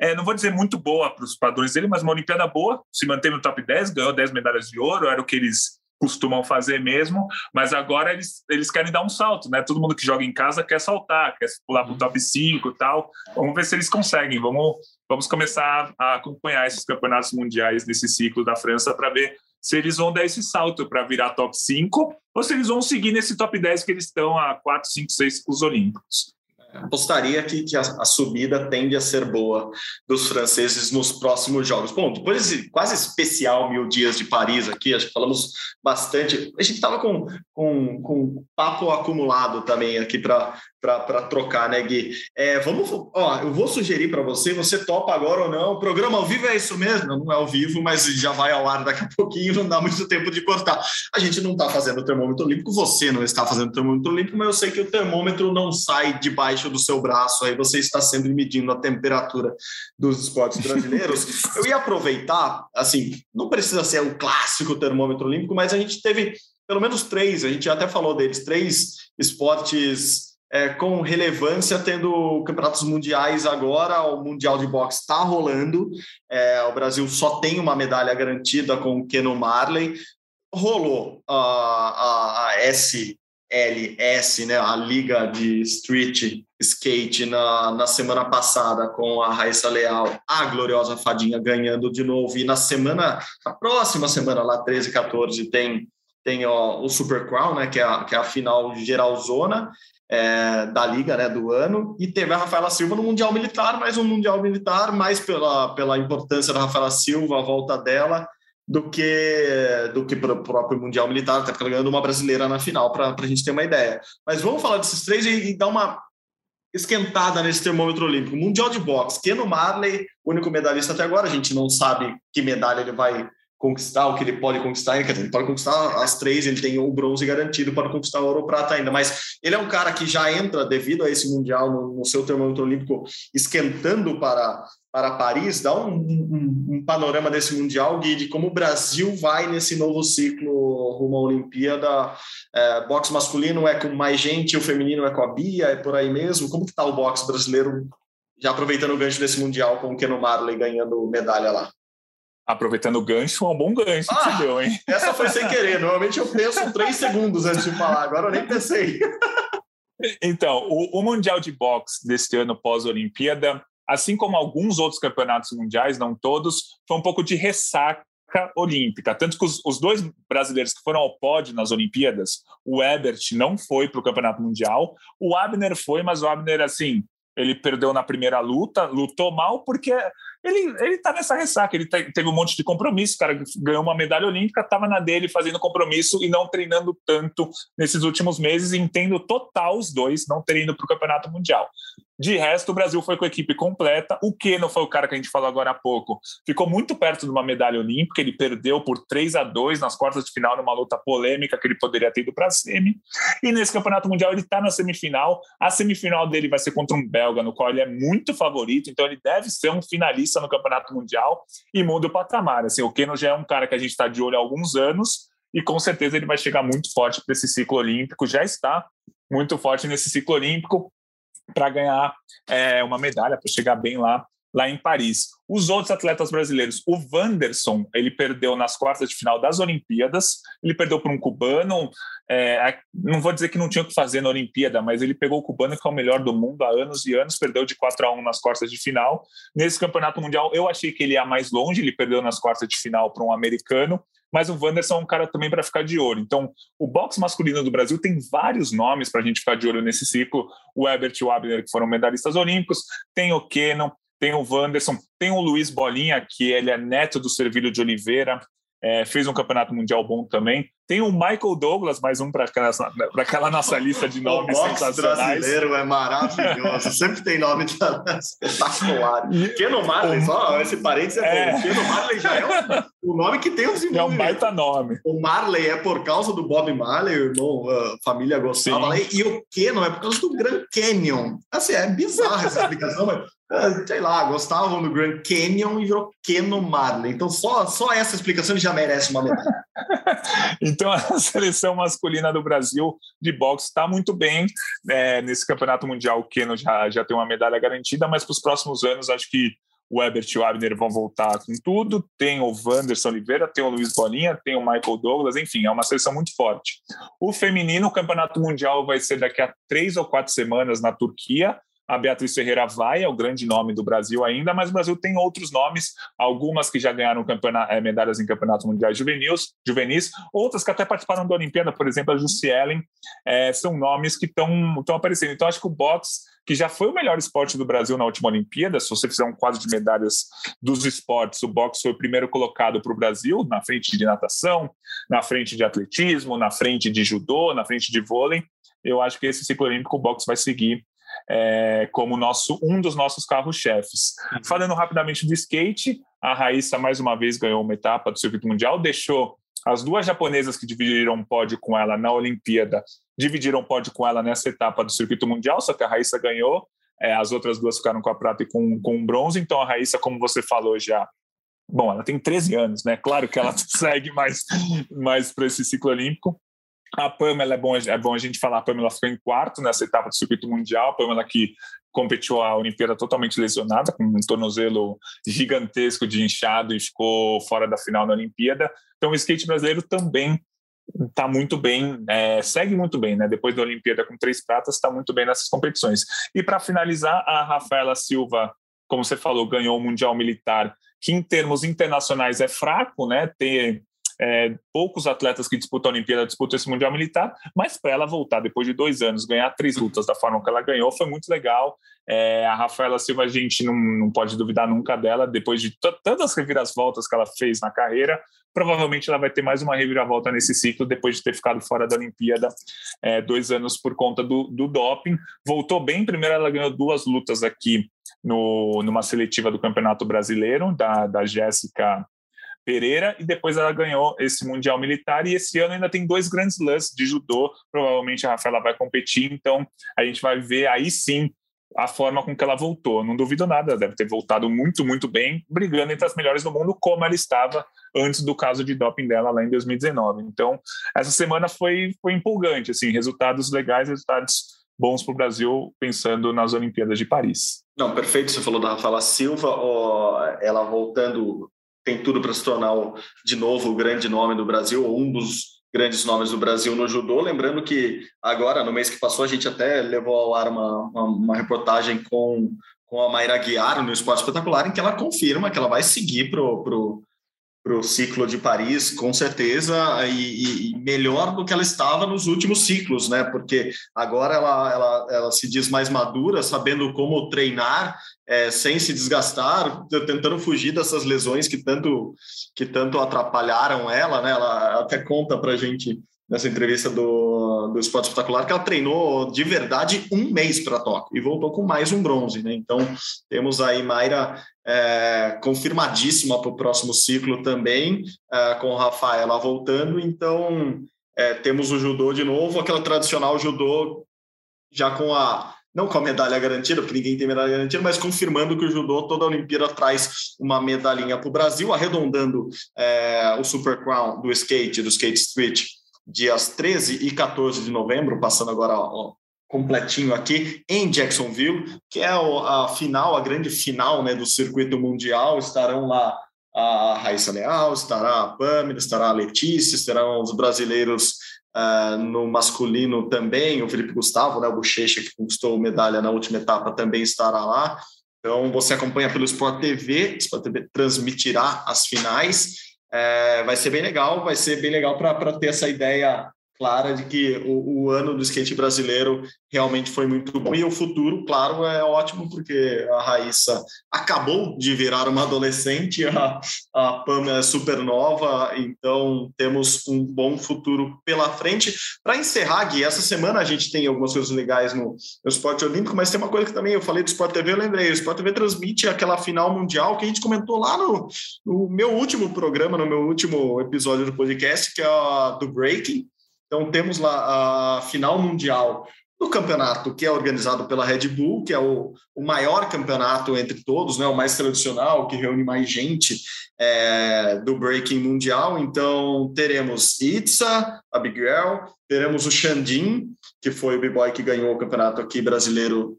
é, não vou dizer muito boa para os padrões dele, mas uma Olimpíada boa, se manteve no top 10, ganhou 10 medalhas de ouro, era o que eles costumam fazer mesmo, mas agora eles, eles querem dar um salto, né? Todo mundo que joga em casa quer saltar, quer pular para o top 5 e tal. Vamos ver se eles conseguem. Vamos, vamos começar a acompanhar esses campeonatos mundiais nesse ciclo da França para ver se eles vão dar esse salto para virar top 5 ou se eles vão seguir nesse top 10 que eles estão a 4, 5, 6 ciclos olímpicos apostaria que, que a, a, subida tende a ser boa dos franceses nos próximos jogos. Bom, depois desse quase especial mil dias de Paris aqui, acho que falamos bastante. A gente estava com, com, com papo acumulado também aqui para para trocar, né, Gui? É, vamos, ó, eu vou sugerir para você, você topa agora ou não? O programa ao vivo é isso mesmo? Não, é ao vivo, mas já vai ao ar daqui a pouquinho, não dá muito tempo de cortar. A gente não está fazendo o termômetro olímpico, você não está fazendo o termômetro olímpico, mas eu sei que o termômetro não sai debaixo do seu braço, aí você está sempre medindo a temperatura dos esportes brasileiros. eu ia aproveitar, assim, não precisa ser o clássico termômetro olímpico, mas a gente teve pelo menos três, a gente até falou deles, três esportes é, com relevância, tendo campeonatos mundiais agora, o Mundial de Boxe está rolando, é, o Brasil só tem uma medalha garantida com o Keno Marley, rolou a, a, a SLS, né, a Liga de Street Skate, na, na semana passada, com a Raíssa Leal, a gloriosa Fadinha ganhando de novo, e na semana, na próxima semana, lá 13 e 14, tem, tem ó, o Super Crown, né, que é a, que é a final geralzona, é, da liga né, do ano, e teve a Rafaela Silva no Mundial Militar, mais um Mundial Militar, mais pela, pela importância da Rafaela Silva, a volta dela, do que do que para o próprio Mundial Militar, até porque ela ganhando uma brasileira na final, para a gente ter uma ideia. Mas vamos falar desses três e, e dar uma esquentada nesse termômetro olímpico. Mundial de boxe, Keno Marley, único medalhista até agora, a gente não sabe que medalha ele vai conquistar, o que ele pode conquistar, ele pode conquistar as três, ele tem o bronze garantido para conquistar o ouro ou prata ainda, mas ele é um cara que já entra, devido a esse Mundial, no, no seu termômetro olímpico, esquentando para, para Paris, dá um, um, um, panorama desse Mundial, Gui, de como o Brasil vai nesse novo ciclo rumo à Olimpíada, é, boxe masculino é com mais gente, o feminino é com a Bia, é por aí mesmo, como que está o boxe brasileiro, já aproveitando o gancho desse Mundial, com o Keno Marley ganhando medalha lá? Aproveitando o gancho, é um bom gancho ah, que você deu, hein? Essa foi sem querer. Normalmente eu penso três segundos antes de falar, agora eu nem pensei. Então, o, o Mundial de Boxe deste ano pós-Olimpíada, assim como alguns outros campeonatos mundiais, não todos, foi um pouco de ressaca olímpica. Tanto que os, os, dois brasileiros que foram ao pódio nas Olimpíadas, o Ebert não foi para o Campeonato Mundial, o Abner foi, mas o Abner, assim, ele perdeu na primeira luta, lutou mal, porque ele, ele tá nessa ressaca, ele teve um monte de compromisso, o cara ganhou uma medalha olímpica, estava na dele fazendo compromisso e não treinando tanto nesses últimos meses, entendo total os dois não terem ido para o Campeonato Mundial. De resto, o Brasil foi com a equipe completa. O Keno foi o cara que a gente falou agora há pouco. Ficou muito perto de uma medalha olímpica. Ele perdeu por 3 a 2 nas quartas de final, numa luta polêmica que ele poderia ter ido para a semi. E nesse campeonato mundial, ele está na semifinal. A semifinal dele vai ser contra um belga, no qual ele é muito favorito. Então, ele deve ser um finalista no campeonato mundial e muda o patamar. Assim, o Keno já é um cara que a gente está de olho há alguns anos. E com certeza ele vai chegar muito forte para esse ciclo olímpico. Já está muito forte nesse ciclo olímpico para ganhar é, uma medalha, para chegar bem lá lá em Paris. Os outros atletas brasileiros, o Wanderson, ele perdeu nas quartas de final das Olimpíadas, ele perdeu para um cubano, é, não vou dizer que não tinha o que fazer na Olimpíada, mas ele pegou o cubano que é o melhor do mundo há anos e anos, perdeu de 4 a 1 nas quartas de final. Nesse campeonato mundial, eu achei que ele ia mais longe, ele perdeu nas quartas de final para um americano, mas o Wanderson é um cara também para ficar de olho. Então, o boxe masculino do Brasil tem vários nomes para a gente ficar de olho nesse ciclo. O Ebert e o Abner, que foram medalhistas olímpicos, tem o Kenon, tem o Wanderson, tem o Luiz Bolinha, que ele é neto do Servilho de Oliveira, é, fez um campeonato mundial bom também. Tem o Michael Douglas, mais um para aquela, aquela, nossa lista de nomes o sensacionais. brasileiro é maravilhoso, sempre tem nome espetacular. Keno Marley, só esse parênteses é, é. Keno Marley já é o, o nome que tem os É um baita nome. O Marley é por causa do Bob Marley, o irmão, a família gostava, e o Keno é por causa do Grand Canyon. Assim, é bizarra essa explicação, mas sei lá, gostavam do Grand Canyon e virou Keno Marley. Então, só, só essa explicação já merece uma medalha. então, a seleção masculina do Brasil de boxe está muito bem. É, nesse campeonato mundial, o Keno já, já tem uma medalha garantida, mas para os próximos anos, acho que o Ebert e o Abner vão voltar com tudo. Tem o Wanderson Oliveira, tem o Luiz Bolinha, tem o Michael Douglas, enfim, é uma seleção muito forte. O feminino, o campeonato mundial vai ser daqui a três ou quatro semanas na Turquia. A Beatriz Ferreira vai, é o grande nome do Brasil ainda, mas o Brasil tem outros nomes, algumas que já ganharam é, medalhas em campeonatos mundiais juvenis, juvenis, outras que até participaram da Olimpíada, por exemplo, a Jussielen, é, são nomes que estão aparecendo. Então, acho que o boxe, que já foi o melhor esporte do Brasil na última Olimpíada, se você fizer um quadro de medalhas dos esportes, o boxe foi o primeiro colocado para o Brasil, na frente de natação, na frente de atletismo, na frente de judô, na frente de vôlei. Eu acho que esse ciclo olímpico o boxe vai seguir é, como nosso, um dos nossos carros-chefes. Uhum. Falando rapidamente do skate, a Raíssa mais uma vez ganhou uma etapa do circuito mundial, deixou as duas japonesas que dividiram pódio com ela na Olimpíada, dividiram pódio com ela nessa etapa do circuito mundial, só que a Raíssa ganhou, é, as outras duas ficaram com a prata e com, com o bronze, então a Raíssa, como você falou já, bom, ela tem 13 anos, né? Claro que ela segue mais, mais para esse ciclo olímpico, A Pamela é bom, é bom a gente falar, a Pamela ficou em quarto nessa etapa do circuito mundial, a Pamela que competiu a Olimpíada totalmente lesionada, com um tornozelo gigantesco de inchado e ficou fora da final na Olimpíada. Então o skate brasileiro também está muito bem, é, segue muito bem, né? Depois da Olimpíada com três pratas, está muito bem nessas competições. E para finalizar, a Rafaela Silva, como você falou, ganhou o Mundial Militar, que em termos internacionais é fraco, né? Ter é, poucos atletas que disputam a Olimpíada disputam esse Mundial Militar, mas para ela voltar depois de dois anos, ganhar três lutas da forma que ela ganhou, foi muito legal. É, a Rafaela Silva, a gente não, não pode duvidar nunca dela, depois de tantas reviravoltas que ela fez na carreira, provavelmente ela vai ter mais uma reviravolta nesse ciclo, depois de ter ficado fora da Olimpíada é, dois anos por conta do, do doping. Voltou bem, primeiro ela ganhou duas lutas aqui no, numa seletiva do Campeonato Brasileiro, da, da Jéssica Pereira e depois ela ganhou esse Mundial Militar e esse ano ainda tem dois grandes lances de judô, provavelmente a Rafaela vai competir, então a gente vai ver aí sim a forma com que ela voltou. Não duvido nada, deve ter voltado muito, muito bem, brigando entre as melhores do mundo, como ela estava antes do caso de doping dela lá em 2019. Então, essa semana foi, foi empolgante, assim, resultados legais, resultados bons para o Brasil, pensando nas Olimpíadas de Paris. Não, perfeito. Você falou da Rafaela Silva, ó, ela voltando tem tudo para se tornar de novo o grande nome do Brasil, ou um dos grandes nomes do Brasil no judô. Lembrando que agora, no mês que passou, a gente até levou ao ar uma, uma, uma reportagem com, com a Mayra Guiar no Esporte Espetacular, em que ela confirma que ela vai seguir para o para o ciclo de Paris, com certeza, e, e, melhor do que ela estava nos últimos ciclos, né? Porque agora ela, ela, ela se diz mais madura, sabendo como treinar é, sem se desgastar, tentando fugir dessas lesões que tanto que tanto atrapalharam ela, né? Ela até conta para gente nessa entrevista do, do Esporte Espetacular, que ela treinou de verdade um mês para Tóquio e voltou com mais um bronze. Né? Então, temos aí Mayra é, confirmadíssima para o próximo ciclo também, é, com Rafaela voltando. Então, é, temos o judô de novo, aquela tradicional judô já com a não com a medalha garantida, porque ninguém tem medalha garantida, mas confirmando que o judô, toda a Olimpíada traz uma medalhinha para o Brasil, arredondando é, o Super Crown do skate, do skate street, dias 13 e 14 de novembro, passando agora ó, completinho aqui em Jacksonville, que é a final, a grande final né, do circuito mundial. Estarão lá a Raíssa Leal, estará a Pamela, estará a Letícia, estarão os brasileiros uh, no masculino também, o Felipe Gustavo, né, o Bochecha, que conquistou medalha na última etapa, também estará lá. Então, você acompanha pelo Sport TV, Sport TV transmitirá as finais. É, vai ser bem legal, vai ser bem legal para ter essa ideia clara de que o, o, ano do skate brasileiro realmente foi muito bom. E o futuro, claro, é ótimo, porque a Raíssa acabou de virar uma adolescente, a, a Pam é super nova, então temos um bom futuro pela frente. Para encerrar, Gui, essa semana a gente tem algumas coisas legais no, no esporte olímpico, mas tem uma coisa que também eu falei do Sport TV, eu lembrei, o Sport TV transmite aquela final mundial que a gente comentou lá no, no meu último programa, no meu último episódio do podcast, que é a do Breaking, então, temos lá a final mundial do campeonato que é organizado pela Red Bull, que é o, o maior campeonato entre todos, né, o mais tradicional, que reúne mais gente é, do breaking mundial. Então, teremos Itza, Abigail, teremos o Xandin, que foi o b-boy que ganhou o campeonato aqui brasileiro,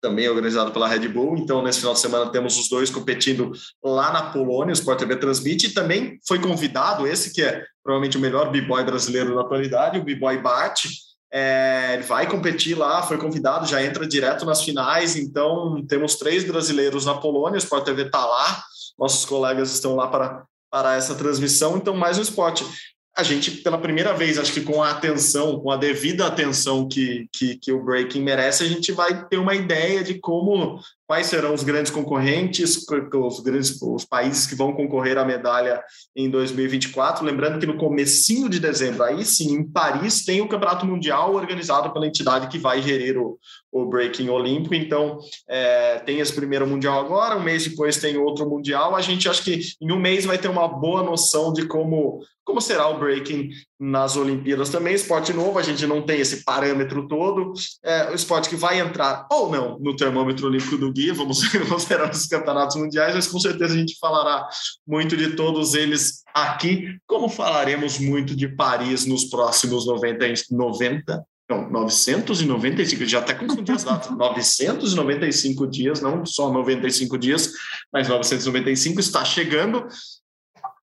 também organizado pela Red Bull. Então, nesse final de semana, temos os dois competindo lá na Polônia, o Sport TV transmite, e também foi convidado, esse que é provavelmente o melhor b-boy brasileiro da atualidade, o b-boy Bart, é, ele vai competir lá, foi convidado, já entra direto nas finais. Então, temos três brasileiros na Polônia, o Sport TV está lá, nossos colegas estão lá para, para essa transmissão. Então, mais um esporte a gente, pela primeira vez, acho que com a atenção, com a devida atenção que, que, que, o breaking merece, a gente vai ter uma ideia de como, quais serão os grandes concorrentes, os grandes os países que vão concorrer à medalha em 2024. Lembrando que no comecinho de dezembro, aí sim, em Paris, tem o Campeonato Mundial organizado pela entidade que vai gerir o, o breaking olímpico. Então, é, tem esse primeiro mundial agora, um mês depois tem outro mundial. A gente acha que em um mês vai ter uma boa noção de como como será o breaking nas Olimpíadas também. Esporte novo, a gente não tem esse parâmetro todo. É, o esporte que vai entrar ou não no termômetro olímpico do, Gui, vamos considerar os campeonatos mundiais, mas com certeza a gente falará muito de todos eles aqui, como falaremos muito de Paris nos próximos 90, 90 não, 995, já até confundi as datas, 995 dias, não só 95 dias, mas 995 está chegando.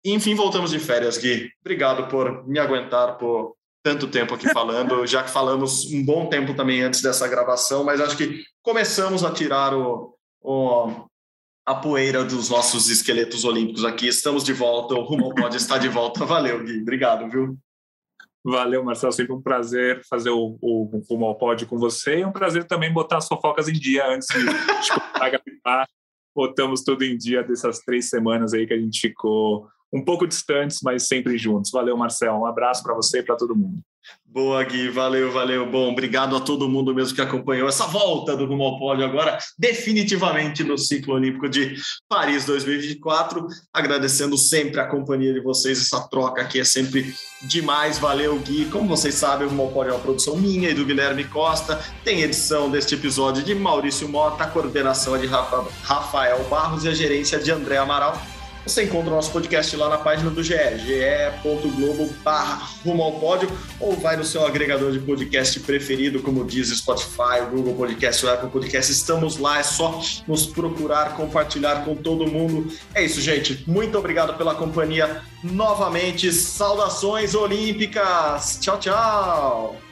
Enfim, voltamos de férias, Gui. Obrigado por me aguentar por tanto tempo aqui falando, já que falamos um bom tempo também antes dessa gravação, mas acho que começamos a tirar o, o a poeira dos nossos esqueletos olímpicos aqui. Estamos de volta, o Rumo Pode estar de volta. Valeu, Gui. Obrigado, viu? Valeu, Marcelo. Sempre um prazer fazer o, o, o Malpod com você e um prazer também botar as fofocas em dia antes de, começar a. Botamos tudo em dia dessas três semanas aí que a gente ficou um pouco distantes, mas sempre juntos. Valeu, Marcelo. Um abraço para você e para todo mundo. Boa, Gui, valeu, valeu. Bom, obrigado a todo mundo mesmo que acompanhou essa volta do Rumo ao Pódio agora, definitivamente no ciclo olímpico de Paris 2024. Agradecendo sempre a companhia de vocês, essa troca aqui é sempre demais. Valeu, Gui. Como vocês sabem, o Rumo ao Pódio é uma produção minha e do Guilherme Costa. Tem edição deste episódio de Maurício Mota, a coordenação é de Rafael Barros e a gerência de André Amaral. Você encontra o nosso podcast lá na página do GE, ge.globo rumo ao pódio, ou vai no seu agregador de podcast preferido, como diz Spotify, Google Podcast, Apple Podcast. Estamos lá, é só nos procurar, compartilhar com todo mundo. É isso, gente. Muito obrigado pela companhia novamente. Saudações olímpicas. Tchau, tchau.